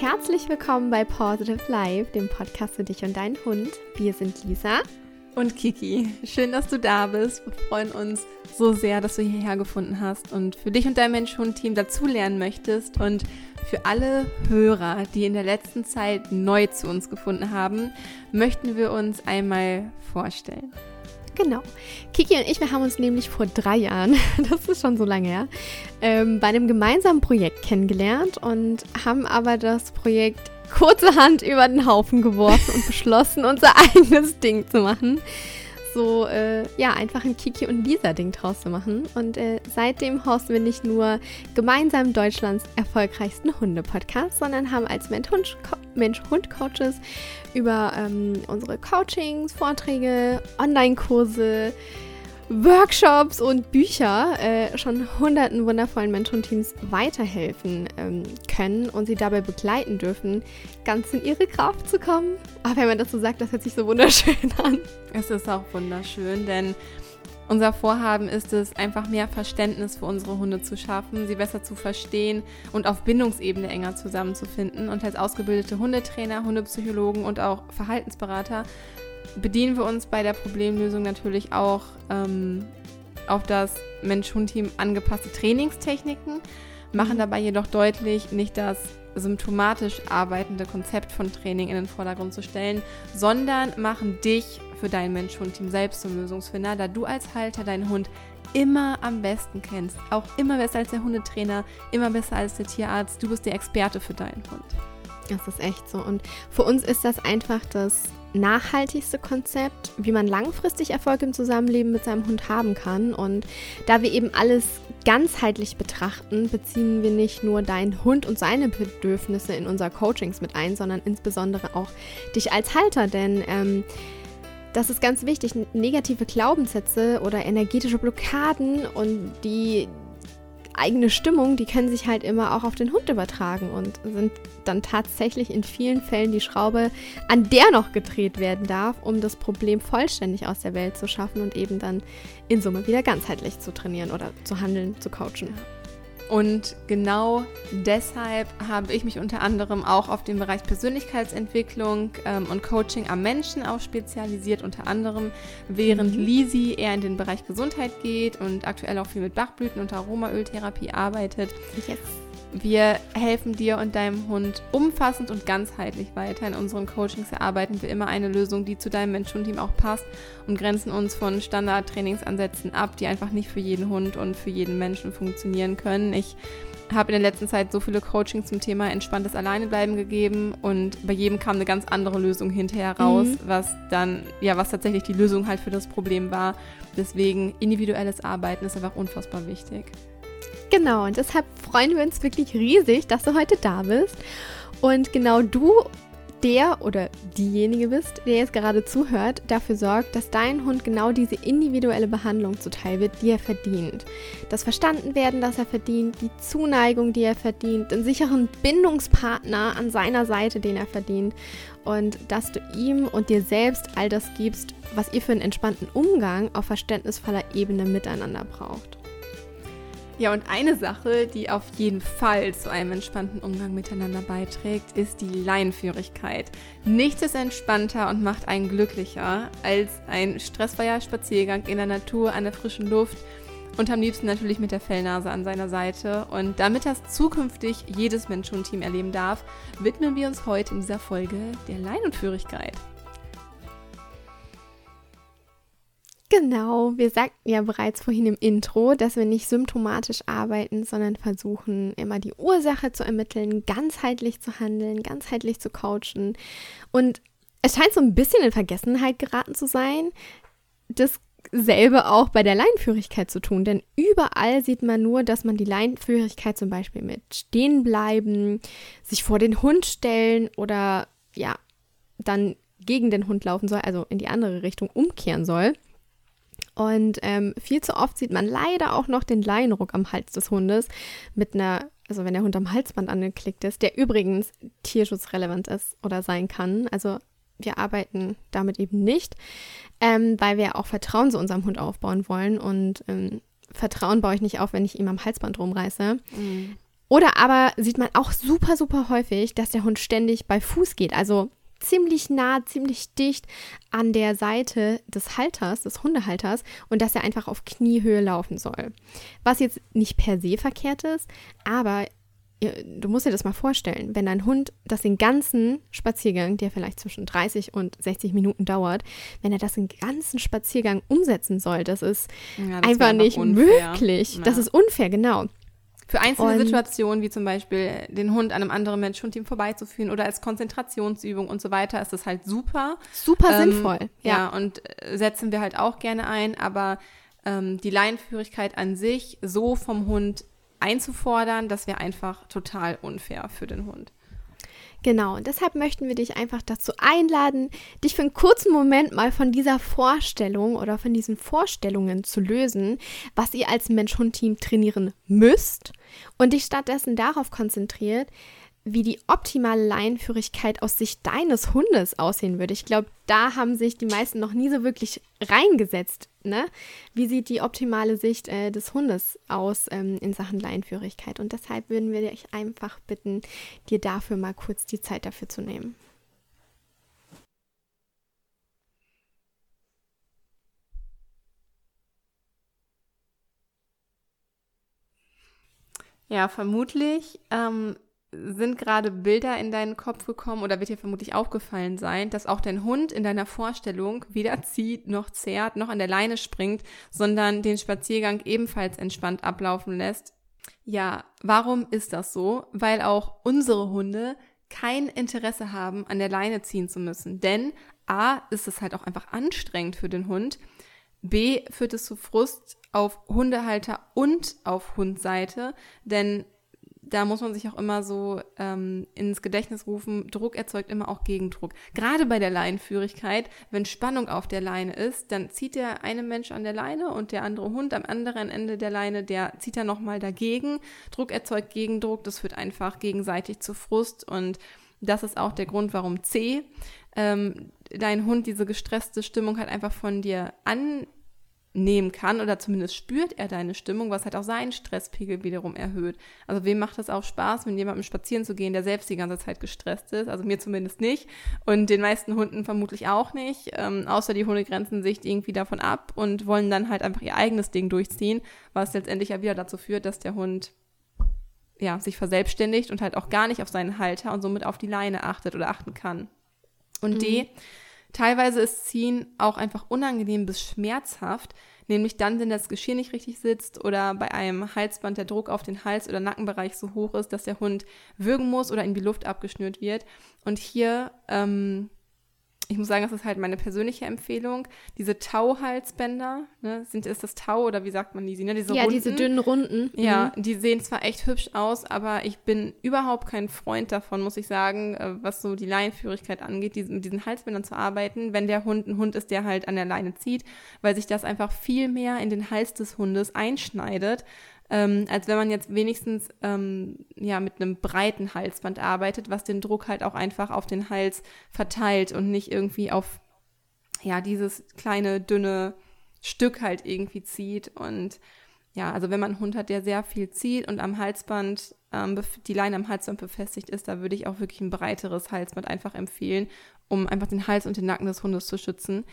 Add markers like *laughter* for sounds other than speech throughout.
herzlich willkommen bei Positive Life, dem Podcast für dich und deinen Hund. Wir sind Lisa und Kiki. Schön, dass du da bist. Wir freuen uns so sehr, dass du hierher gefunden hast und für dich und dein Mensch-Hund-Team dazulernen möchtest. Und für alle Hörer, die in der letzten Zeit neu zu uns gefunden haben, möchten wir uns einmal vorstellen. Genau. Kiki und ich, wir haben uns nämlich vor drei Jahren, *laughs* das ist schon so lange her, ähm, bei einem gemeinsamen Projekt kennengelernt und haben aber das Projekt kurzerhand über den Haufen geworfen und beschlossen, unser *laughs* eigenes Ding zu machen. So, äh, ja, einfach ein Kiki und Lisa-Ding draus zu machen. Und äh, seitdem hosten wir nicht nur gemeinsam Deutschlands erfolgreichsten Hunde-Podcast, sondern haben als Mensch-Hund-Coaches über ähm, unsere Coachings, Vorträge, Online-Kurse, Workshops und Bücher äh, schon hunderten wundervollen Mentorenteams weiterhelfen ähm, können und sie dabei begleiten dürfen, ganz in ihre Kraft zu kommen. Aber wenn man das so sagt, das hört sich so wunderschön *laughs* an. Es ist auch wunderschön, denn unser Vorhaben ist es, einfach mehr Verständnis für unsere Hunde zu schaffen, sie besser zu verstehen und auf Bindungsebene enger zusammenzufinden. Und als ausgebildete Hundetrainer, Hundepsychologen und auch Verhaltensberater bedienen wir uns bei der Problemlösung natürlich auch ähm, auf das Mensch-Hund-Team angepasste Trainingstechniken, machen mhm. dabei jedoch deutlich, nicht das symptomatisch arbeitende Konzept von Training in den Vordergrund zu stellen, sondern machen dich für dein Mensch-Hund-Team selbst zum Lösungsfinder, da du als Halter deinen Hund immer am besten kennst. Auch immer besser als der Hundetrainer, immer besser als der Tierarzt. Du bist der Experte für deinen Hund. Das ist echt so. Und für uns ist das einfach das nachhaltigste Konzept, wie man langfristig Erfolg im Zusammenleben mit seinem Hund haben kann. Und da wir eben alles ganzheitlich betrachten, beziehen wir nicht nur deinen Hund und seine Bedürfnisse in unser Coachings mit ein, sondern insbesondere auch dich als Halter. Denn ähm, das ist ganz wichtig. Negative Glaubenssätze oder energetische Blockaden und die eigene Stimmung, die können sich halt immer auch auf den Hund übertragen und sind dann tatsächlich in vielen Fällen die Schraube, an der noch gedreht werden darf, um das Problem vollständig aus der Welt zu schaffen und eben dann in Summe wieder ganzheitlich zu trainieren oder zu handeln, zu coachen. Und genau deshalb habe ich mich unter anderem auch auf den Bereich Persönlichkeitsentwicklung ähm, und Coaching am Menschen auch spezialisiert, unter anderem, während mhm. Lisi eher in den Bereich Gesundheit geht und aktuell auch viel mit Bachblüten und Aromaöltherapie arbeitet. Yes. Wir helfen dir und deinem Hund umfassend und ganzheitlich weiter. In unseren Coachings erarbeiten wir immer eine Lösung, die zu deinem Mensch-Hund-Team auch passt und grenzen uns von Standard-Trainingsansätzen ab, die einfach nicht für jeden Hund und für jeden Menschen funktionieren können. Ich habe in der letzten Zeit so viele Coachings zum Thema entspanntes Alleinebleiben gegeben und bei jedem kam eine ganz andere Lösung hinterher raus, mhm. was dann, ja, was tatsächlich die Lösung halt für das Problem war. Deswegen individuelles Arbeiten ist einfach unfassbar wichtig. Genau, und deshalb freuen wir uns wirklich riesig, dass du heute da bist. Und genau du, der oder diejenige bist, der jetzt gerade zuhört, dafür sorgt, dass dein Hund genau diese individuelle Behandlung zuteil wird, die er verdient. Das Verstandenwerden, das er verdient, die Zuneigung, die er verdient, den sicheren Bindungspartner an seiner Seite, den er verdient. Und dass du ihm und dir selbst all das gibst, was ihr für einen entspannten Umgang auf verständnisvoller Ebene miteinander braucht. Ja, und eine Sache, die auf jeden Fall zu einem entspannten Umgang miteinander beiträgt, ist die Leinenführigkeit. Nichts ist entspannter und macht einen glücklicher als ein stressfreier Spaziergang in der Natur, an der frischen Luft und am liebsten natürlich mit der Fellnase an seiner Seite. Und damit das zukünftig jedes Mensch-Hund-Team erleben darf, widmen wir uns heute in dieser Folge der Leinenführigkeit. Genau, wir sagten ja bereits vorhin im Intro, dass wir nicht symptomatisch arbeiten, sondern versuchen immer die Ursache zu ermitteln, ganzheitlich zu handeln, ganzheitlich zu coachen. Und es scheint so ein bisschen in Vergessenheit geraten zu sein, dasselbe auch bei der Leinführigkeit zu tun. Denn überall sieht man nur, dass man die Leinführigkeit zum Beispiel mit stehen bleiben, sich vor den Hund stellen oder ja, dann gegen den Hund laufen soll, also in die andere Richtung umkehren soll. Und ähm, viel zu oft sieht man leider auch noch den Leinenruck am Hals des Hundes mit einer, also wenn der Hund am Halsband angeklickt ist, der übrigens tierschutzrelevant ist oder sein kann. Also wir arbeiten damit eben nicht, ähm, weil wir auch Vertrauen zu unserem Hund aufbauen wollen. Und ähm, Vertrauen baue ich nicht auf, wenn ich ihm am Halsband rumreiße. Mhm. Oder aber sieht man auch super, super häufig, dass der Hund ständig bei Fuß geht. Also ziemlich nah, ziemlich dicht an der Seite des Halters, des Hundehalters und dass er einfach auf Kniehöhe laufen soll. Was jetzt nicht per se verkehrt ist, aber du musst dir das mal vorstellen, wenn dein Hund das den ganzen Spaziergang, der vielleicht zwischen 30 und 60 Minuten dauert, wenn er das den ganzen Spaziergang umsetzen soll, das ist ja, das einfach nicht unfair. möglich. Ja. Das ist unfair, genau. Für einzelne und Situationen, wie zum Beispiel den Hund an einem anderen Mensch und ihm vorbeizuführen oder als Konzentrationsübung und so weiter, ist das halt super. Super ähm, sinnvoll. Ja. ja, und äh, setzen wir halt auch gerne ein, aber ähm, die Leinenführigkeit an sich so vom Hund einzufordern, das wäre einfach total unfair für den Hund. Genau, und deshalb möchten wir dich einfach dazu einladen, dich für einen kurzen Moment mal von dieser Vorstellung oder von diesen Vorstellungen zu lösen, was ihr als Mensch-Hund-Team trainieren müsst und dich stattdessen darauf konzentriert, wie die optimale Leinenführigkeit aus Sicht deines Hundes aussehen würde. Ich glaube, da haben sich die meisten noch nie so wirklich reingesetzt. Ne? Wie sieht die optimale Sicht äh, des Hundes aus ähm, in Sachen Leinenführigkeit? Und deshalb würden wir dich einfach bitten, dir dafür mal kurz die Zeit dafür zu nehmen. Ja, vermutlich ähm, sind gerade Bilder in deinen Kopf gekommen oder wird dir vermutlich aufgefallen sein, dass auch dein Hund in deiner Vorstellung weder zieht noch zerrt noch an der Leine springt, sondern den Spaziergang ebenfalls entspannt ablaufen lässt. Ja, warum ist das so? Weil auch unsere Hunde kein Interesse haben, an der Leine ziehen zu müssen. Denn A ist es halt auch einfach anstrengend für den Hund. B führt es zu Frust auf Hundehalter und auf Hundseite, denn da muss man sich auch immer so ähm, ins Gedächtnis rufen, Druck erzeugt immer auch Gegendruck. Gerade bei der Leinenführigkeit, wenn Spannung auf der Leine ist, dann zieht der eine Mensch an der Leine und der andere Hund am anderen Ende der Leine, der zieht dann nochmal dagegen. Druck erzeugt Gegendruck, das führt einfach gegenseitig zu Frust und das ist auch der Grund, warum C ähm, dein Hund diese gestresste Stimmung halt einfach von dir an nehmen kann oder zumindest spürt er deine Stimmung, was halt auch seinen Stresspegel wiederum erhöht. Also wem macht es auch Spaß, mit jemandem spazieren zu gehen, der selbst die ganze Zeit gestresst ist? Also mir zumindest nicht und den meisten Hunden vermutlich auch nicht. Ähm, außer die Hunde grenzen sich irgendwie davon ab und wollen dann halt einfach ihr eigenes Ding durchziehen, was letztendlich ja wieder dazu führt, dass der Hund ja sich verselbstständigt und halt auch gar nicht auf seinen Halter und somit auf die Leine achtet oder achten kann. Und mhm. D Teilweise ist Ziehen auch einfach unangenehm bis schmerzhaft, nämlich dann, wenn das Geschirr nicht richtig sitzt oder bei einem Halsband der Druck auf den Hals- oder Nackenbereich so hoch ist, dass der Hund würgen muss oder in die Luft abgeschnürt wird. Und hier ähm, ich muss sagen, das ist halt meine persönliche Empfehlung. Diese Tau-Halsbänder, ne, sind, ist das Tau oder wie sagt man die? Ne? Diese ja, Runden. diese dünnen Runden. Ja, mhm. die sehen zwar echt hübsch aus, aber ich bin überhaupt kein Freund davon, muss ich sagen, äh, was so die Leinenführigkeit angeht, die, mit diesen Halsbändern zu arbeiten, wenn der Hund ein Hund ist, der halt an der Leine zieht, weil sich das einfach viel mehr in den Hals des Hundes einschneidet ähm, als wenn man jetzt wenigstens ähm, ja mit einem breiten Halsband arbeitet, was den Druck halt auch einfach auf den Hals verteilt und nicht irgendwie auf ja dieses kleine dünne Stück halt irgendwie zieht und ja, also wenn man einen Hund hat, der sehr viel zieht und am Halsband, ähm, die Leine am Halsband befestigt ist, da würde ich auch wirklich ein breiteres Halsband einfach empfehlen, um einfach den Hals und den Nacken des Hundes zu schützen.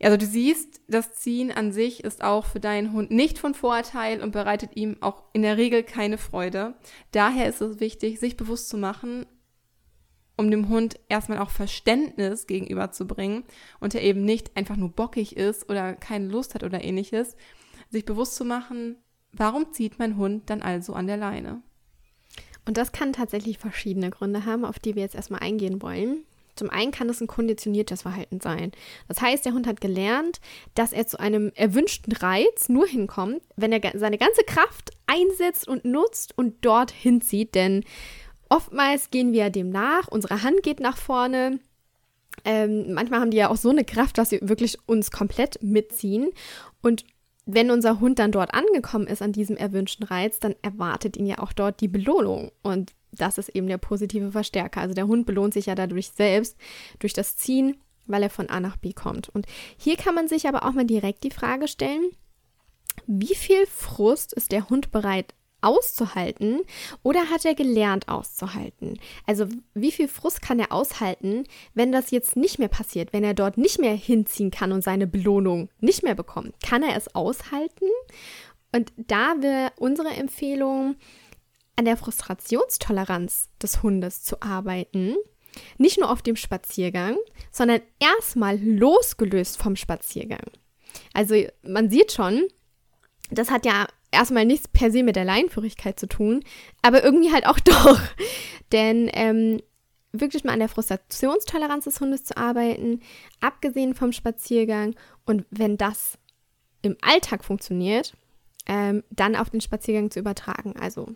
Also du siehst, das Ziehen an sich ist auch für deinen Hund nicht von Vorteil und bereitet ihm auch in der Regel keine Freude. Daher ist es wichtig, sich bewusst zu machen, um dem Hund erstmal auch Verständnis gegenüberzubringen und er eben nicht einfach nur bockig ist oder keine Lust hat oder ähnliches, sich bewusst zu machen, warum zieht mein Hund dann also an der Leine? Und das kann tatsächlich verschiedene Gründe haben, auf die wir jetzt erstmal eingehen wollen. Zum einen kann es ein konditioniertes Verhalten sein. Das heißt, der Hund hat gelernt, dass er zu einem erwünschten Reiz nur hinkommt, wenn er seine ganze Kraft einsetzt und nutzt und dort hinzieht. Denn oftmals gehen wir dem nach, unsere Hand geht nach vorne. Ähm, manchmal haben die ja auch so eine Kraft, dass sie wirklich uns komplett mitziehen. Und wenn unser Hund dann dort angekommen ist an diesem erwünschten Reiz, dann erwartet ihn ja auch dort die Belohnung. Und das ist eben der positive Verstärker. Also der Hund belohnt sich ja dadurch selbst, durch das Ziehen, weil er von A nach B kommt. Und hier kann man sich aber auch mal direkt die Frage stellen, wie viel Frust ist der Hund bereit auszuhalten oder hat er gelernt auszuhalten? Also wie viel Frust kann er aushalten, wenn das jetzt nicht mehr passiert, wenn er dort nicht mehr hinziehen kann und seine Belohnung nicht mehr bekommt? Kann er es aushalten? Und da wäre unsere Empfehlung, an der Frustrationstoleranz des Hundes zu arbeiten. Nicht nur auf dem Spaziergang, sondern erstmal losgelöst vom Spaziergang. Also man sieht schon, das hat ja erstmal nichts per se mit der Leinführigkeit zu tun, aber irgendwie halt auch *laughs* doch. Denn ähm, wirklich mal an der Frustrationstoleranz des Hundes zu arbeiten, abgesehen vom Spaziergang und wenn das im Alltag funktioniert, ähm, dann auf den Spaziergang zu übertragen. Also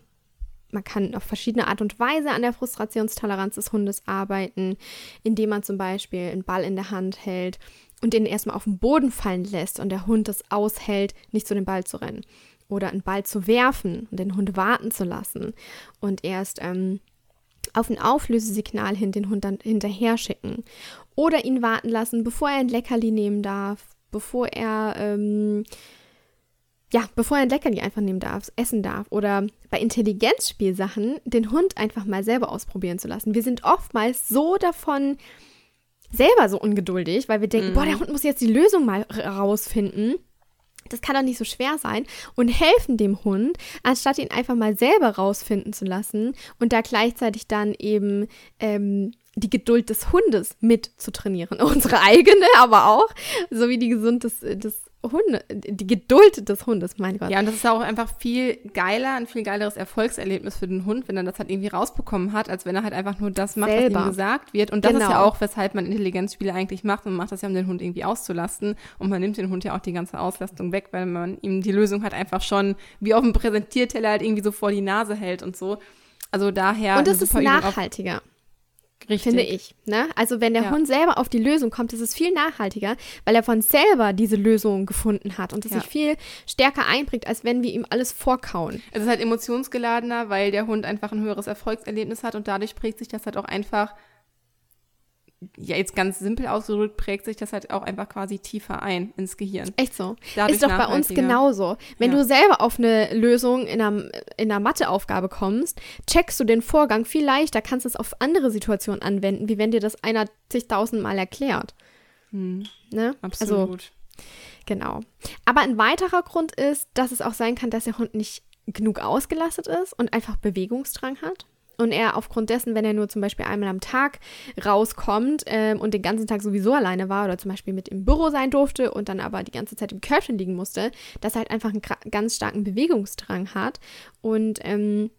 man kann auf verschiedene Art und Weise an der Frustrationstoleranz des Hundes arbeiten, indem man zum Beispiel einen Ball in der Hand hält und den erstmal auf den Boden fallen lässt und der Hund es aushält, nicht zu dem Ball zu rennen. Oder einen Ball zu werfen und den Hund warten zu lassen und erst ähm, auf ein Auflösesignal hin den Hund dann hinterher schicken. Oder ihn warten lassen, bevor er ein Leckerli nehmen darf, bevor er ähm, ja, bevor er ein Leckerli einfach nehmen darf, essen darf oder bei Intelligenzspielsachen den Hund einfach mal selber ausprobieren zu lassen. Wir sind oftmals so davon selber so ungeduldig, weil wir denken, mhm. boah, der Hund muss jetzt die Lösung mal rausfinden. Das kann doch nicht so schwer sein und helfen dem Hund, anstatt ihn einfach mal selber rausfinden zu lassen und da gleichzeitig dann eben ähm, die Geduld des Hundes mit zu trainieren. *laughs* Unsere eigene, aber auch, sowie die Gesund des, des Hunde, die Geduld des Hundes, mein Gott. Ja, und das ist auch einfach viel geiler, ein viel geileres Erfolgserlebnis für den Hund, wenn er das halt irgendwie rausbekommen hat, als wenn er halt einfach nur das macht, Selber. was ihm gesagt wird. Und das genau. ist ja auch, weshalb man Intelligenzspiele eigentlich macht. Man macht das ja, um den Hund irgendwie auszulasten. Und man nimmt den Hund ja auch die ganze Auslastung weg, weil man ihm die Lösung halt einfach schon wie auf dem Präsentierteller halt irgendwie so vor die Nase hält und so. Also daher. Und es ist nachhaltiger. Richtig. Finde ich. Ne? Also wenn der ja. Hund selber auf die Lösung kommt, ist es viel nachhaltiger, weil er von selber diese Lösung gefunden hat und es ja. sich viel stärker einbringt, als wenn wir ihm alles vorkauen. Es ist halt emotionsgeladener, weil der Hund einfach ein höheres Erfolgserlebnis hat und dadurch prägt sich das halt auch einfach ja, jetzt ganz simpel ausgedrückt, prägt sich das halt auch einfach quasi tiefer ein ins Gehirn. Echt so. Dadurch ist doch bei uns genauso. Wenn ja. du selber auf eine Lösung in einer, in einer Matheaufgabe kommst, checkst du den Vorgang viel leichter, kannst es auf andere Situationen anwenden, wie wenn dir das einer zigtausendmal erklärt. Hm. Ne? Absolut. Also, genau. Aber ein weiterer Grund ist, dass es auch sein kann, dass der Hund nicht genug ausgelastet ist und einfach Bewegungsdrang hat und er aufgrund dessen, wenn er nur zum Beispiel einmal am Tag rauskommt ähm, und den ganzen Tag sowieso alleine war oder zum Beispiel mit im Büro sein durfte und dann aber die ganze Zeit im Körbchen liegen musste, dass er halt einfach einen ganz starken Bewegungsdrang hat. Und ähm,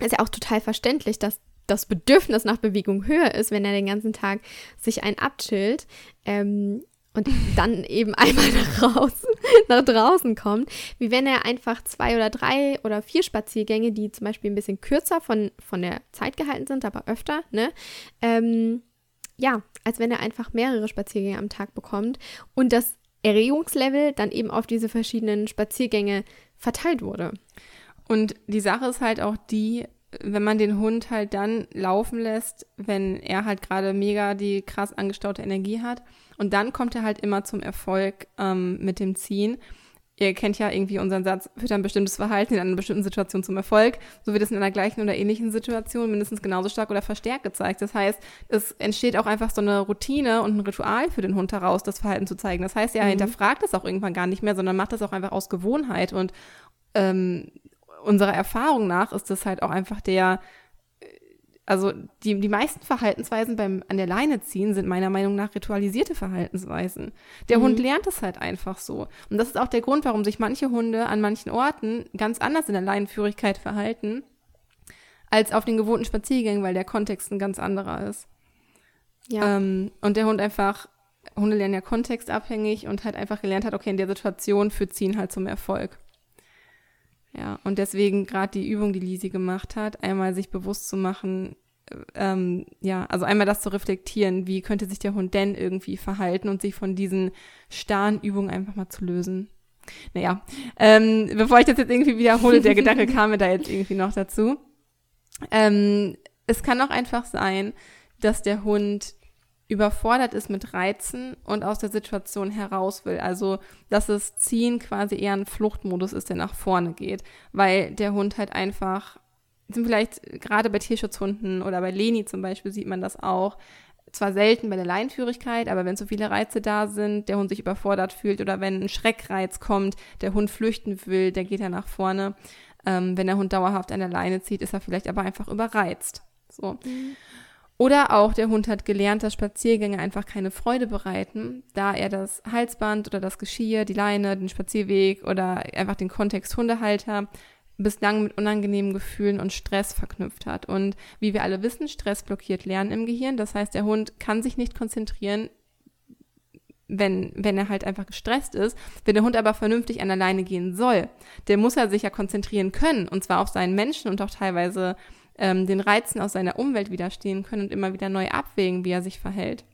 ist ja auch total verständlich, dass das Bedürfnis nach Bewegung höher ist, wenn er den ganzen Tag sich einen abchillt. Ähm, und dann eben *laughs* einmal nach, raus, nach draußen kommt, wie wenn er einfach zwei oder drei oder vier Spaziergänge, die zum Beispiel ein bisschen kürzer von, von der Zeit gehalten sind, aber öfter, ne? Ähm, ja, als wenn er einfach mehrere Spaziergänge am Tag bekommt und das Erregungslevel dann eben auf diese verschiedenen Spaziergänge verteilt wurde. Und die Sache ist halt auch die, wenn man den Hund halt dann laufen lässt, wenn er halt gerade mega die krass angestaute Energie hat. Und dann kommt er halt immer zum Erfolg ähm, mit dem Ziehen. Ihr kennt ja irgendwie unseren Satz, führt ein bestimmtes Verhalten in einer bestimmten Situation zum Erfolg. So wird es in einer gleichen oder ähnlichen Situation mindestens genauso stark oder verstärkt gezeigt. Das heißt, es entsteht auch einfach so eine Routine und ein Ritual für den Hund heraus, das Verhalten zu zeigen. Das heißt, er mhm. hinterfragt das auch irgendwann gar nicht mehr, sondern macht das auch einfach aus Gewohnheit. Und ähm, unserer Erfahrung nach ist das halt auch einfach der, also die, die meisten Verhaltensweisen beim an der Leine ziehen sind meiner Meinung nach ritualisierte Verhaltensweisen. Der mhm. Hund lernt es halt einfach so. Und das ist auch der Grund, warum sich manche Hunde an manchen Orten ganz anders in der Leinenführigkeit verhalten als auf den gewohnten Spaziergängen, weil der Kontext ein ganz anderer ist. Ja. Ähm, und der Hund einfach, Hunde lernen ja kontextabhängig und halt einfach gelernt hat, okay, in der Situation führt Ziehen halt zum Erfolg. Ja, und deswegen gerade die Übung, die Lisi gemacht hat, einmal sich bewusst zu machen, ähm, ja, also einmal das zu reflektieren, wie könnte sich der Hund denn irgendwie verhalten und sich von diesen starren Übungen einfach mal zu lösen. Naja, ähm, bevor ich das jetzt irgendwie wiederhole, der Gedanke *laughs* kam mir da jetzt irgendwie noch dazu. Ähm, es kann auch einfach sein, dass der Hund überfordert ist mit Reizen und aus der Situation heraus will. Also, dass das Ziehen quasi eher ein Fluchtmodus ist, der nach vorne geht, weil der Hund halt einfach, sind vielleicht gerade bei Tierschutzhunden oder bei Leni zum Beispiel sieht man das auch, zwar selten bei der Leinführigkeit, aber wenn so viele Reize da sind, der Hund sich überfordert fühlt oder wenn ein Schreckreiz kommt, der Hund flüchten will, der geht ja nach vorne. Ähm, wenn der Hund dauerhaft an der Leine zieht, ist er vielleicht aber einfach überreizt. So. Mhm. Oder auch der Hund hat gelernt, dass Spaziergänge einfach keine Freude bereiten, da er das Halsband oder das Geschirr, die Leine, den Spazierweg oder einfach den Kontext Hundehalter bislang mit unangenehmen Gefühlen und Stress verknüpft hat. Und wie wir alle wissen, Stress blockiert Lernen im Gehirn. Das heißt, der Hund kann sich nicht konzentrieren, wenn, wenn er halt einfach gestresst ist. Wenn der Hund aber vernünftig an der Leine gehen soll, der muss er sich ja konzentrieren können. Und zwar auf seinen Menschen und auch teilweise ähm, den Reizen aus seiner Umwelt widerstehen können und immer wieder neu abwägen, wie er sich verhält.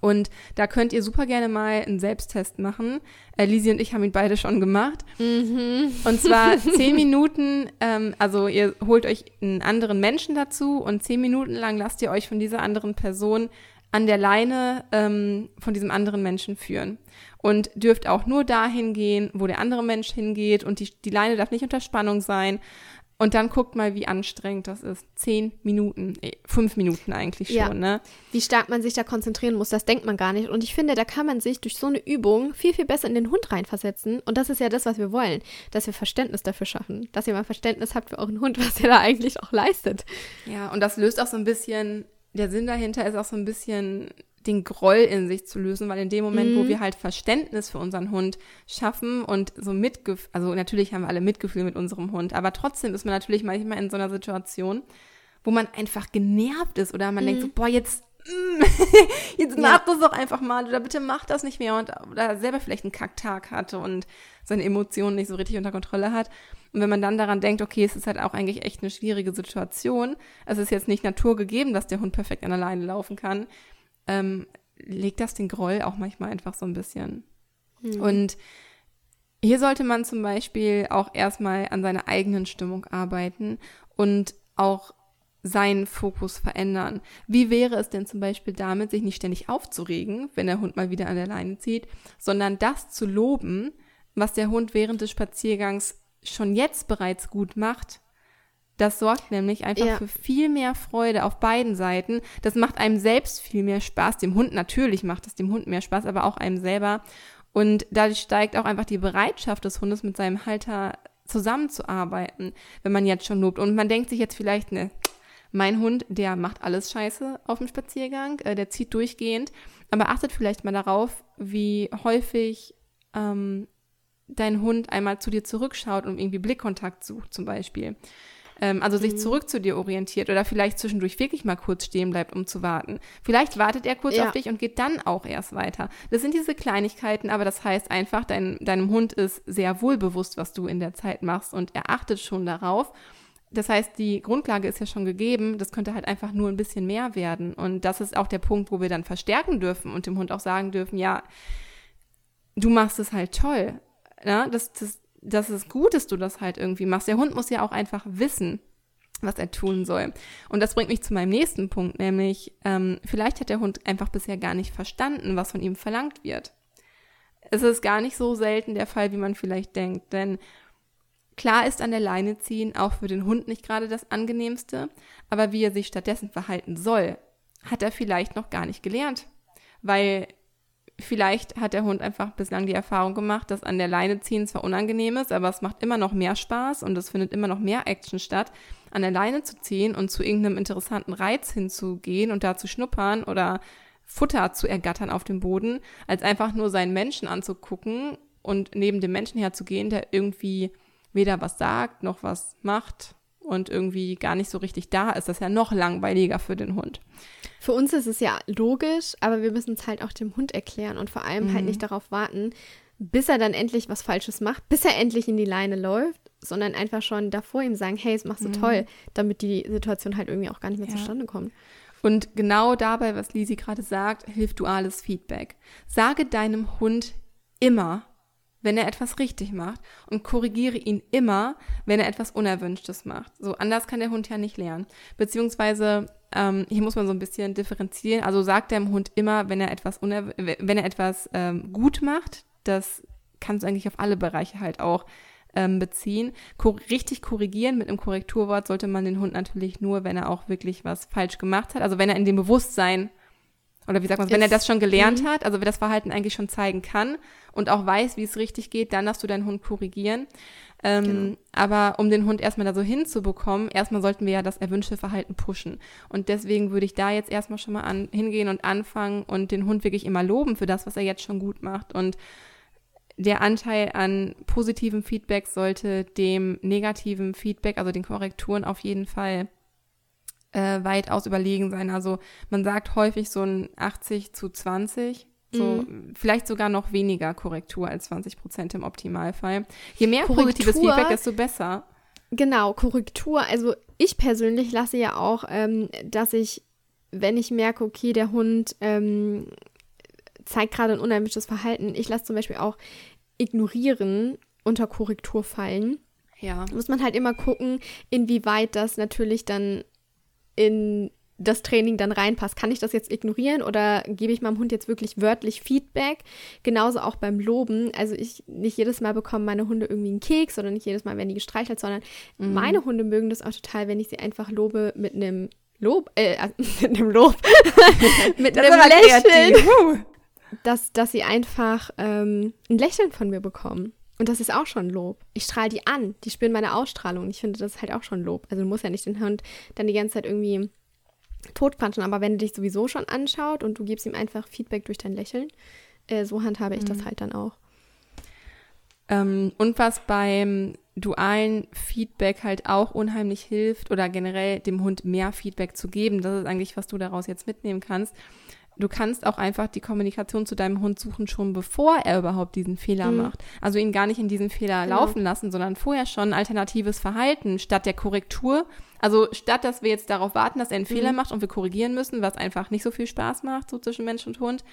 Und da könnt ihr super gerne mal einen Selbsttest machen. Äh, Lisi und ich haben ihn beide schon gemacht. Mhm. Und zwar *laughs* zehn Minuten, ähm, also ihr holt euch einen anderen Menschen dazu und zehn Minuten lang lasst ihr euch von dieser anderen Person an der Leine ähm, von diesem anderen Menschen führen. Und dürft auch nur dahin gehen, wo der andere Mensch hingeht und die, die Leine darf nicht unter Spannung sein. Und dann guckt mal, wie anstrengend das ist. Zehn Minuten, äh, fünf Minuten eigentlich schon, ja. ne? Wie stark man sich da konzentrieren muss, das denkt man gar nicht. Und ich finde, da kann man sich durch so eine Übung viel, viel besser in den Hund reinversetzen. Und das ist ja das, was wir wollen, dass wir Verständnis dafür schaffen. Dass ihr mal Verständnis habt für euren Hund, *laughs* was er da eigentlich auch leistet. Ja, und das löst auch so ein bisschen, der Sinn dahinter ist auch so ein bisschen den Groll in sich zu lösen, weil in dem Moment, mhm. wo wir halt Verständnis für unseren Hund schaffen und so Mitgefühl, also natürlich haben wir alle Mitgefühl mit unserem Hund, aber trotzdem ist man natürlich manchmal in so einer Situation, wo man einfach genervt ist oder man mhm. denkt so, boah, jetzt, mm, *laughs* jetzt mach ja. das doch einfach mal oder bitte mach das nicht mehr und oder selber vielleicht einen Kacktag hatte und seine Emotionen nicht so richtig unter Kontrolle hat. Und wenn man dann daran denkt, okay, es ist halt auch eigentlich echt eine schwierige Situation, es ist jetzt nicht naturgegeben, dass der Hund perfekt an alleine laufen kann, ähm, legt das den Groll auch manchmal einfach so ein bisschen. Mhm. Und hier sollte man zum Beispiel auch erstmal an seiner eigenen Stimmung arbeiten und auch seinen Fokus verändern. Wie wäre es denn zum Beispiel damit, sich nicht ständig aufzuregen, wenn der Hund mal wieder an der Leine zieht, sondern das zu loben, was der Hund während des Spaziergangs schon jetzt bereits gut macht das sorgt nämlich einfach ja. für viel mehr Freude auf beiden Seiten. Das macht einem selbst viel mehr Spaß. Dem Hund natürlich macht es dem Hund mehr Spaß, aber auch einem selber. Und dadurch steigt auch einfach die Bereitschaft des Hundes mit seinem Halter zusammenzuarbeiten, wenn man jetzt schon lobt. Und man denkt sich jetzt vielleicht, ne, mein Hund, der macht alles scheiße auf dem Spaziergang, äh, der zieht durchgehend. Aber achtet vielleicht mal darauf, wie häufig ähm, dein Hund einmal zu dir zurückschaut und irgendwie Blickkontakt sucht, zum Beispiel. Ähm, also sich mhm. zurück zu dir orientiert oder vielleicht zwischendurch wirklich mal kurz stehen bleibt, um zu warten. Vielleicht wartet er kurz ja. auf dich und geht dann auch erst weiter. Das sind diese Kleinigkeiten, aber das heißt einfach, dein, deinem Hund ist sehr wohl bewusst, was du in der Zeit machst und er achtet schon darauf. Das heißt, die Grundlage ist ja schon gegeben, das könnte halt einfach nur ein bisschen mehr werden. Und das ist auch der Punkt, wo wir dann verstärken dürfen und dem Hund auch sagen dürfen, ja, du machst es halt toll. Ja, das, das, dass es gut ist, du das halt irgendwie machst. Der Hund muss ja auch einfach wissen, was er tun soll. Und das bringt mich zu meinem nächsten Punkt, nämlich ähm, vielleicht hat der Hund einfach bisher gar nicht verstanden, was von ihm verlangt wird. Es ist gar nicht so selten der Fall, wie man vielleicht denkt, denn klar ist an der Leine ziehen auch für den Hund nicht gerade das angenehmste, aber wie er sich stattdessen verhalten soll, hat er vielleicht noch gar nicht gelernt, weil Vielleicht hat der Hund einfach bislang die Erfahrung gemacht, dass an der Leine ziehen zwar unangenehm ist, aber es macht immer noch mehr Spaß und es findet immer noch mehr Action statt, an der Leine zu ziehen und zu irgendeinem interessanten Reiz hinzugehen und da zu schnuppern oder Futter zu ergattern auf dem Boden, als einfach nur seinen Menschen anzugucken und neben dem Menschen herzugehen, der irgendwie weder was sagt noch was macht und irgendwie gar nicht so richtig da ist. Das ist ja noch langweiliger für den Hund. Für uns ist es ja logisch, aber wir müssen es halt auch dem Hund erklären und vor allem halt mhm. halt nicht darauf warten, bis er dann endlich was Falsches macht, bis er endlich in die Leine läuft, sondern einfach schon davor ihm sagen, hey, es machst du mhm. toll, damit die Situation halt irgendwie auch gar nicht mehr ja. zustande kommt. Und genau dabei, was Lisi gerade sagt, hilft duales Feedback. Sage deinem Hund immer, wenn er etwas richtig macht und korrigiere ihn immer, wenn er etwas Unerwünschtes macht. So anders kann der Hund ja nicht lernen. Beziehungsweise ähm, hier muss man so ein bisschen differenzieren. Also sagt dem Hund immer, wenn er etwas wenn er etwas ähm, gut macht, das kannst du eigentlich auf alle Bereiche halt auch ähm, beziehen. Kor richtig korrigieren mit einem Korrekturwort sollte man den Hund natürlich nur, wenn er auch wirklich was falsch gemacht hat. Also wenn er in dem Bewusstsein oder wie sagt man, wenn er das schon gelernt mhm. hat, also wenn das Verhalten eigentlich schon zeigen kann und auch weiß, wie es richtig geht, dann darfst du deinen Hund korrigieren. Ähm, genau. Aber um den Hund erstmal da so hinzubekommen, erstmal sollten wir ja das erwünschte Verhalten pushen. Und deswegen würde ich da jetzt erstmal schon mal an, hingehen und anfangen und den Hund wirklich immer loben für das, was er jetzt schon gut macht. Und der Anteil an positivem Feedback sollte dem negativen Feedback, also den Korrekturen auf jeden Fall äh, weitaus überlegen sein. Also man sagt häufig so ein 80 zu 20. So, mhm. vielleicht sogar noch weniger Korrektur als 20 Prozent im Optimalfall. Je mehr Korrektur, positives Feedback, desto besser. Genau, Korrektur. Also ich persönlich lasse ja auch, ähm, dass ich, wenn ich merke, okay, der Hund ähm, zeigt gerade ein unheimliches Verhalten, ich lasse zum Beispiel auch ignorieren unter Korrektur fallen. Ja. Muss man halt immer gucken, inwieweit das natürlich dann in das Training dann reinpasst. Kann ich das jetzt ignorieren oder gebe ich meinem Hund jetzt wirklich wörtlich Feedback? Genauso auch beim Loben. Also ich nicht jedes Mal bekommen meine Hunde irgendwie einen Keks oder nicht jedes Mal werden die gestreichelt, sondern mhm. meine Hunde mögen das auch total, wenn ich sie einfach lobe mit einem Lob, äh, *laughs* mit einem Lob, *laughs* mit einem Lächeln, dass, dass sie einfach ähm, ein Lächeln von mir bekommen. Und das ist auch schon Lob. Ich strahle die an, die spüren meine Ausstrahlung. Ich finde, das ist halt auch schon Lob. Also du musst ja nicht den Hund dann die ganze Zeit irgendwie totquatschen, aber wenn er dich sowieso schon anschaut und du gibst ihm einfach Feedback durch dein Lächeln, äh, so handhabe ich mhm. das halt dann auch. Ähm, und was beim dualen Feedback halt auch unheimlich hilft oder generell dem Hund mehr Feedback zu geben, das ist eigentlich, was du daraus jetzt mitnehmen kannst, Du kannst auch einfach die Kommunikation zu deinem Hund suchen, schon bevor er überhaupt diesen Fehler mhm. macht. Also ihn gar nicht in diesen Fehler genau. laufen lassen, sondern vorher schon alternatives Verhalten statt der Korrektur. Also statt, dass wir jetzt darauf warten, dass er einen mhm. Fehler macht und wir korrigieren müssen, was einfach nicht so viel Spaß macht, so zwischen Mensch und Hund,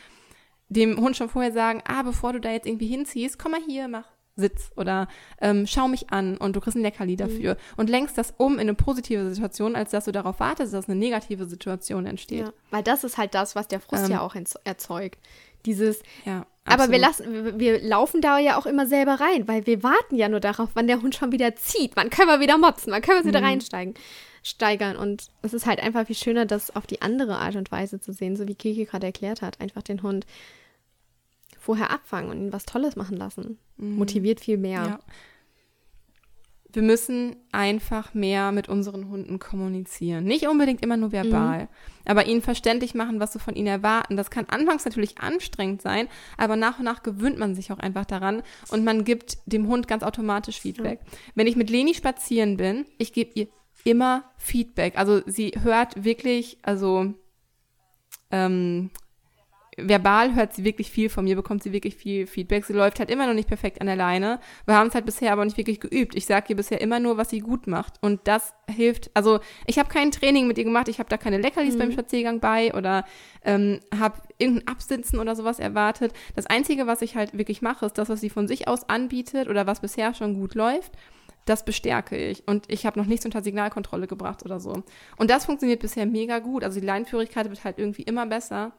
dem Hund schon vorher sagen, ah, bevor du da jetzt irgendwie hinziehst, komm mal hier, mach Sitz oder ähm, schau mich an und du kriegst ein Leckerli mhm. dafür mhm. und lenkst das um in eine positive Situation, als dass du darauf wartest, dass eine negative Situation entsteht. Ja, weil das ist halt das, was der Frust ähm, ja auch erzeugt. Dieses, ja, aber wir lassen, wir laufen da ja auch immer selber rein, weil wir warten ja nur darauf, wann der Hund schon wieder zieht. Wann können wir wieder motzen? Wann können wir wieder mhm. reinsteigen? Steigern. Und es ist halt einfach viel schöner, das auf die andere Art und Weise zu sehen, so wie Kiki gerade erklärt hat. Einfach den Hund vorher abfangen und ihn was Tolles machen lassen. Mhm. Motiviert viel mehr. Ja. Wir müssen einfach mehr mit unseren Hunden kommunizieren. Nicht unbedingt immer nur verbal, mhm. aber ihnen verständlich machen, was wir von ihnen erwarten. Das kann anfangs natürlich anstrengend sein, aber nach und nach gewöhnt man sich auch einfach daran und man gibt dem Hund ganz automatisch Feedback. Ja. Wenn ich mit Leni spazieren bin, ich gebe ihr immer Feedback. Also sie hört wirklich, also ähm, verbal hört sie wirklich viel von mir, bekommt sie wirklich viel Feedback. Sie läuft halt immer noch nicht perfekt an der Leine. Wir haben es halt bisher aber nicht wirklich geübt. Ich sage ihr bisher immer nur, was sie gut macht. Und das hilft. Also ich habe kein Training mit ihr gemacht. Ich habe da keine Leckerlis mhm. beim Spaziergang bei oder ähm, habe irgendein Absitzen oder sowas erwartet. Das Einzige, was ich halt wirklich mache, ist das, was sie von sich aus anbietet oder was bisher schon gut läuft das bestärke ich. Und ich habe noch nichts unter Signalkontrolle gebracht oder so. Und das funktioniert bisher mega gut. Also die Leinführigkeit wird halt irgendwie immer besser.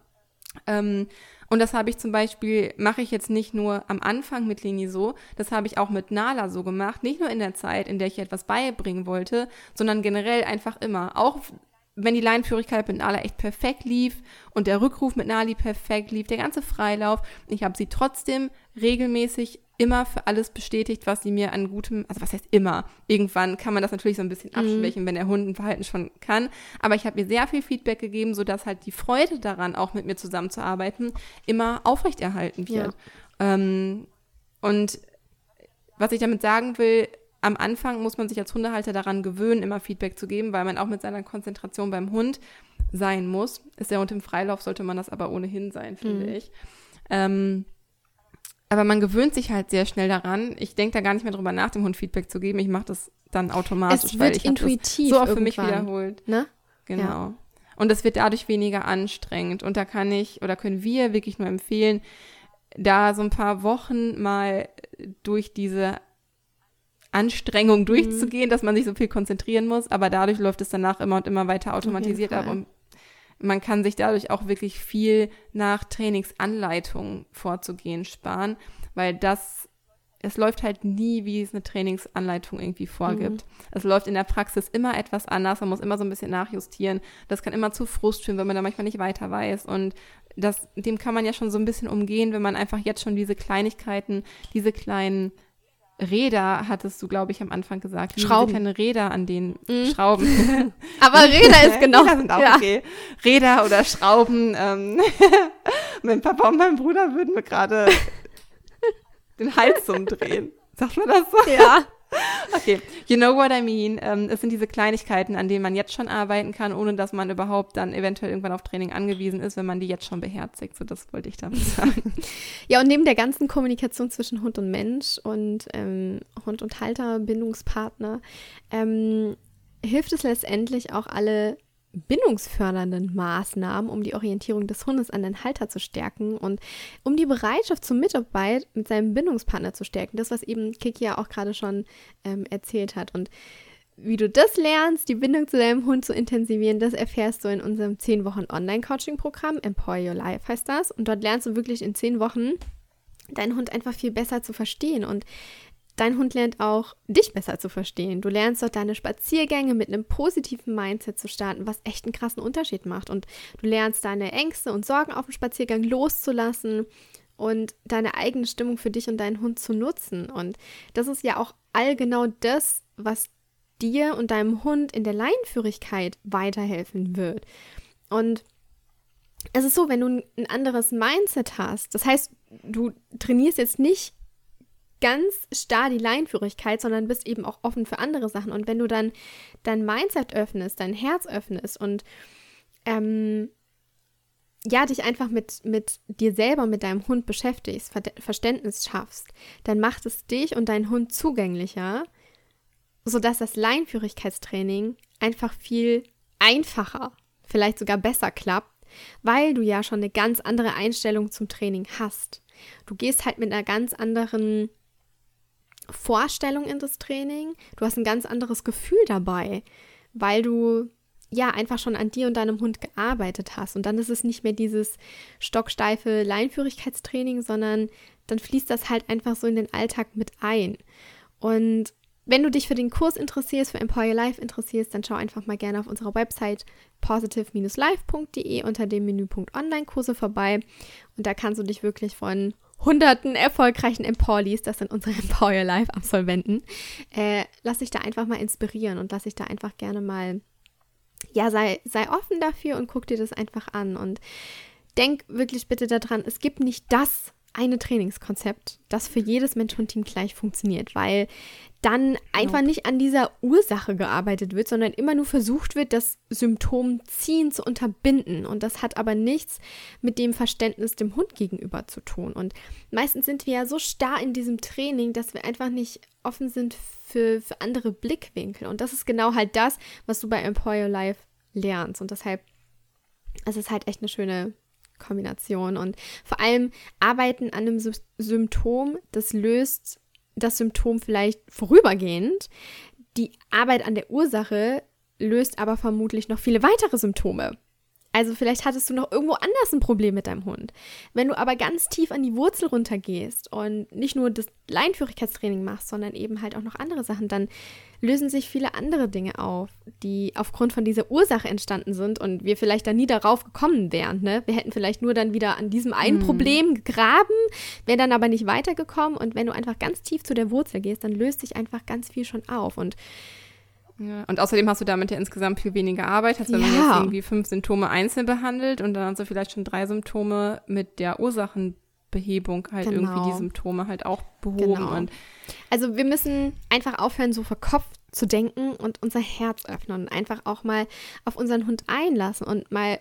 Ähm, und das habe ich zum Beispiel, mache ich jetzt nicht nur am Anfang mit Leni so, das habe ich auch mit Nala so gemacht. Nicht nur in der Zeit, in der ich etwas beibringen wollte, sondern generell einfach immer. Auch wenn die Leinführigkeit mit Nala echt perfekt lief und der Rückruf mit Nali perfekt lief, der ganze Freilauf, ich habe sie trotzdem regelmäßig immer für alles bestätigt, was sie mir an gutem, also was heißt immer, irgendwann kann man das natürlich so ein bisschen mhm. abschwächen, mhm. wenn der Hund ein Verhalten schon kann, aber ich habe mir sehr viel Feedback gegeben, sodass halt die Freude daran, auch mit mir zusammenzuarbeiten, immer aufrechterhalten wird. Ja. Ähm, und was ich damit sagen will, am Anfang muss man sich als Hundehalter daran gewöhnen, immer Feedback zu geben, weil man auch mit seiner Konzentration beim Hund sein muss. Ist der Hund im Freilauf, sollte man das aber ohnehin sein, finde mhm. ich. Ähm, aber man gewöhnt sich halt sehr schnell daran. Ich denke da gar nicht mehr drüber nach, dem Hund Feedback zu geben. Ich mache das dann automatisch, es wird weil ich intuitiv das so auch für mich wiederholt. Ne? Genau. Ja. Und es wird dadurch weniger anstrengend. Und da kann ich oder können wir wirklich nur empfehlen, da so ein paar Wochen mal durch diese Anstrengung durchzugehen, mhm. dass man sich so viel konzentrieren muss, aber dadurch läuft es danach immer und immer weiter automatisiert ab und man kann sich dadurch auch wirklich viel nach Trainingsanleitungen vorzugehen sparen, weil das es läuft halt nie, wie es eine Trainingsanleitung irgendwie vorgibt. Mhm. Es läuft in der Praxis immer etwas anders, man muss immer so ein bisschen nachjustieren. Das kann immer zu Frust führen, wenn man da manchmal nicht weiter weiß. Und das, dem kann man ja schon so ein bisschen umgehen, wenn man einfach jetzt schon diese Kleinigkeiten, diese kleinen Räder, hattest du, glaube ich, am Anfang gesagt. Schrauben. Diese kleine Räder an den mhm. Schrauben. *laughs* Aber Räder ist genau. Räder sind auch ja. okay. Räder oder Schrauben. Ähm, *laughs* mein Papa und mein Bruder würden mir gerade *laughs* den Hals umdrehen. Sagt man das so? Ja. *laughs* Okay, you know what I mean. Ähm, es sind diese Kleinigkeiten, an denen man jetzt schon arbeiten kann, ohne dass man überhaupt dann eventuell irgendwann auf Training angewiesen ist, wenn man die jetzt schon beherzigt. So, das wollte ich damit sagen. *laughs* *laughs* ja, und neben der ganzen Kommunikation zwischen Hund und Mensch und ähm, Hund und Halter, Bindungspartner, ähm, hilft es letztendlich auch alle bindungsfördernden Maßnahmen, um die Orientierung des Hundes an den Halter zu stärken und um die Bereitschaft zur Mitarbeit mit seinem Bindungspartner zu stärken. Das, was eben Kiki ja auch gerade schon ähm, erzählt hat. Und wie du das lernst, die Bindung zu deinem Hund zu intensivieren, das erfährst du in unserem 10 Wochen Online-Coaching-Programm. Empower Your Life heißt das. Und dort lernst du wirklich in 10 Wochen deinen Hund einfach viel besser zu verstehen und Dein Hund lernt auch, dich besser zu verstehen. Du lernst dort deine Spaziergänge mit einem positiven Mindset zu starten, was echt einen krassen Unterschied macht. Und du lernst deine Ängste und Sorgen auf dem Spaziergang loszulassen und deine eigene Stimmung für dich und deinen Hund zu nutzen. Und das ist ja auch all genau das, was dir und deinem Hund in der Leinführigkeit weiterhelfen wird. Und es ist so, wenn du ein anderes Mindset hast, das heißt, du trainierst jetzt nicht ganz starr die Leinführigkeit, sondern bist eben auch offen für andere Sachen. Und wenn du dann dein Mindset öffnest, dein Herz öffnest und ähm, ja, dich einfach mit, mit dir selber, mit deinem Hund beschäftigst, Ver Verständnis schaffst, dann macht es dich und deinen Hund zugänglicher, sodass das Leinführigkeitstraining einfach viel einfacher, vielleicht sogar besser klappt, weil du ja schon eine ganz andere Einstellung zum Training hast. Du gehst halt mit einer ganz anderen Vorstellung in das Training. Du hast ein ganz anderes Gefühl dabei, weil du ja einfach schon an dir und deinem Hund gearbeitet hast. Und dann ist es nicht mehr dieses stocksteife Leinführigkeitstraining, sondern dann fließt das halt einfach so in den Alltag mit ein. Und wenn du dich für den Kurs interessierst, für Empower Your Life interessierst, dann schau einfach mal gerne auf unserer Website positive-life.de unter dem Menüpunkt Online-Kurse vorbei. Und da kannst du dich wirklich von hunderten erfolgreichen Empowerlies, das sind unsere *laughs* Empower Life Absolventen, äh, lass dich da einfach mal inspirieren und lass dich da einfach gerne mal, ja, sei, sei offen dafür und guck dir das einfach an und denk wirklich bitte daran, es gibt nicht das eine Trainingskonzept, das für jedes Mentorenteam gleich funktioniert, weil dann einfach nope. nicht an dieser Ursache gearbeitet wird, sondern immer nur versucht wird, das Symptom ziehen zu unterbinden. Und das hat aber nichts mit dem Verständnis dem Hund gegenüber zu tun. Und meistens sind wir ja so starr in diesem Training, dass wir einfach nicht offen sind für, für andere Blickwinkel. Und das ist genau halt das, was du bei Your Life lernst. Und deshalb es ist halt echt eine schöne Kombination. Und vor allem arbeiten an einem Sy Symptom, das löst das Symptom vielleicht vorübergehend. Die Arbeit an der Ursache löst aber vermutlich noch viele weitere Symptome. Also vielleicht hattest du noch irgendwo anders ein Problem mit deinem Hund. Wenn du aber ganz tief an die Wurzel runtergehst und nicht nur das Leinführigkeitstraining machst, sondern eben halt auch noch andere Sachen, dann lösen sich viele andere Dinge auf, die aufgrund von dieser Ursache entstanden sind und wir vielleicht dann nie darauf gekommen wären. Ne? Wir hätten vielleicht nur dann wieder an diesem einen hm. Problem gegraben, wären dann aber nicht weitergekommen. Und wenn du einfach ganz tief zu der Wurzel gehst, dann löst sich einfach ganz viel schon auf. Und ja, und außerdem hast du damit ja insgesamt viel weniger Arbeit, als wenn ja. man jetzt irgendwie fünf Symptome einzeln behandelt und dann hast du vielleicht schon drei Symptome mit der Ursachenbehebung halt genau. irgendwie die Symptome halt auch behoben. Genau. Und also wir müssen einfach aufhören, so verkopft zu denken und unser Herz öffnen und einfach auch mal auf unseren Hund einlassen und mal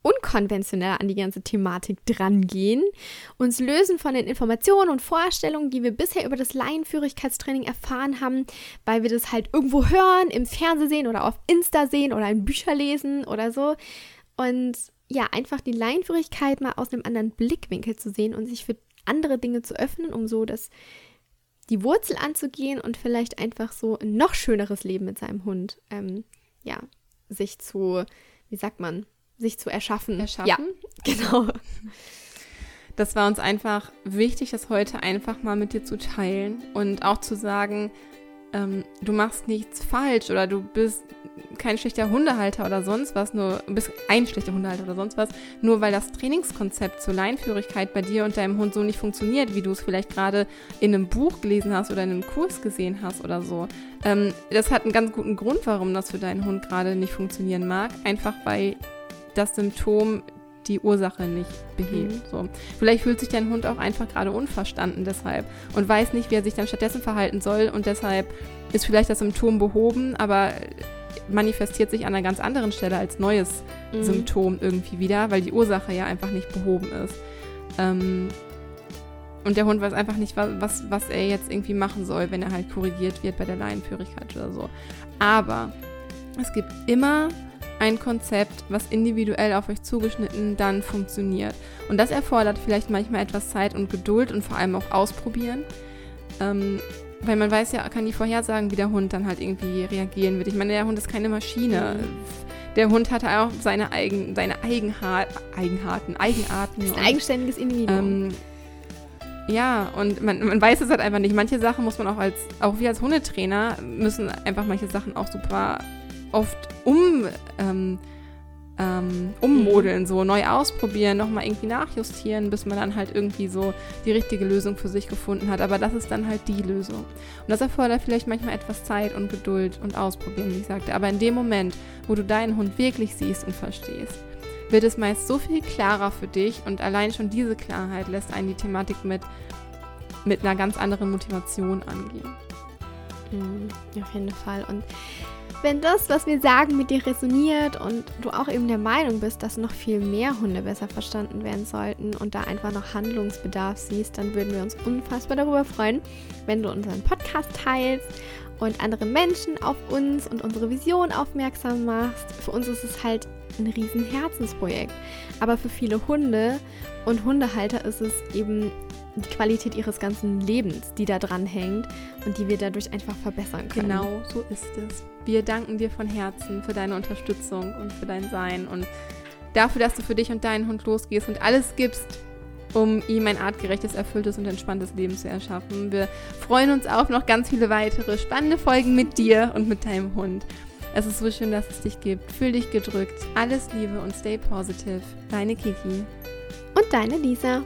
unkonventionell an die ganze Thematik drangehen, uns lösen von den Informationen und Vorstellungen, die wir bisher über das Laienführigkeitstraining erfahren haben, weil wir das halt irgendwo hören, im Fernsehen sehen oder auf Insta sehen oder in Bücher lesen oder so. Und ja, einfach die Laienführigkeit mal aus einem anderen Blickwinkel zu sehen und sich für andere Dinge zu öffnen, um so das die Wurzel anzugehen und vielleicht einfach so ein noch schöneres Leben mit seinem Hund, ähm, ja, sich zu, wie sagt man, sich zu erschaffen. Erschaffen? Ja, *laughs* genau. Das war uns einfach wichtig, das heute einfach mal mit dir zu teilen und auch zu sagen, ähm, du machst nichts falsch oder du bist kein schlechter Hundehalter oder sonst was, nur bist ein schlechter Hundehalter oder sonst was, nur weil das Trainingskonzept zur Leinführigkeit bei dir und deinem Hund so nicht funktioniert, wie du es vielleicht gerade in einem Buch gelesen hast oder in einem Kurs gesehen hast oder so. Ähm, das hat einen ganz guten Grund, warum das für deinen Hund gerade nicht funktionieren mag. Einfach weil das Symptom die Ursache nicht behebt. Mhm. So. Vielleicht fühlt sich dein Hund auch einfach gerade unverstanden deshalb und weiß nicht, wie er sich dann stattdessen verhalten soll und deshalb ist vielleicht das Symptom behoben, aber manifestiert sich an einer ganz anderen Stelle als neues mhm. Symptom irgendwie wieder, weil die Ursache ja einfach nicht behoben ist. Ähm, und der Hund weiß einfach nicht, was, was er jetzt irgendwie machen soll, wenn er halt korrigiert wird bei der Leinenführigkeit oder so. Aber es gibt immer ein Konzept, was individuell auf euch zugeschnitten dann funktioniert. Und das erfordert vielleicht manchmal etwas Zeit und Geduld und vor allem auch ausprobieren. Ähm, weil man weiß ja, kann die vorhersagen, wie der Hund dann halt irgendwie reagieren wird. Ich meine, der Hund ist keine Maschine. Der Hund hat auch seine, Eigen, seine Eigenha Eigenarten, Eigenarten. Ist ein eigenständiges Individuum. Ähm, ja, und man, man weiß es halt einfach nicht. Manche Sachen muss man auch als, auch wir als Hundetrainer, müssen einfach manche Sachen auch super oft um, ähm, ähm, ummodeln, so neu ausprobieren, nochmal irgendwie nachjustieren, bis man dann halt irgendwie so die richtige Lösung für sich gefunden hat. Aber das ist dann halt die Lösung. Und das erfordert vielleicht manchmal etwas Zeit und Geduld und Ausprobieren, wie ich sagte. Aber in dem Moment, wo du deinen Hund wirklich siehst und verstehst, wird es meist so viel klarer für dich und allein schon diese Klarheit lässt einen die Thematik mit, mit einer ganz anderen Motivation angehen. Mhm, auf jeden Fall. Und wenn das, was wir sagen, mit dir resoniert und du auch eben der Meinung bist, dass noch viel mehr Hunde besser verstanden werden sollten und da einfach noch Handlungsbedarf siehst, dann würden wir uns unfassbar darüber freuen, wenn du unseren Podcast teilst und andere Menschen auf uns und unsere Vision aufmerksam machst. Für uns ist es halt ein riesen Herzensprojekt. Aber für viele Hunde und Hundehalter ist es eben die Qualität ihres ganzen Lebens, die da dran hängt und die wir dadurch einfach verbessern können. Genau, so ist es. Wir danken dir von Herzen für deine Unterstützung und für dein Sein und dafür, dass du für dich und deinen Hund losgehst und alles gibst, um ihm ein artgerechtes, erfülltes und entspanntes Leben zu erschaffen. Wir freuen uns auf noch ganz viele weitere spannende Folgen mit dir und mit deinem Hund. Es ist so schön, dass es dich gibt. Fühl dich gedrückt. Alles Liebe und stay positive. Deine Kiki. Und deine Lisa.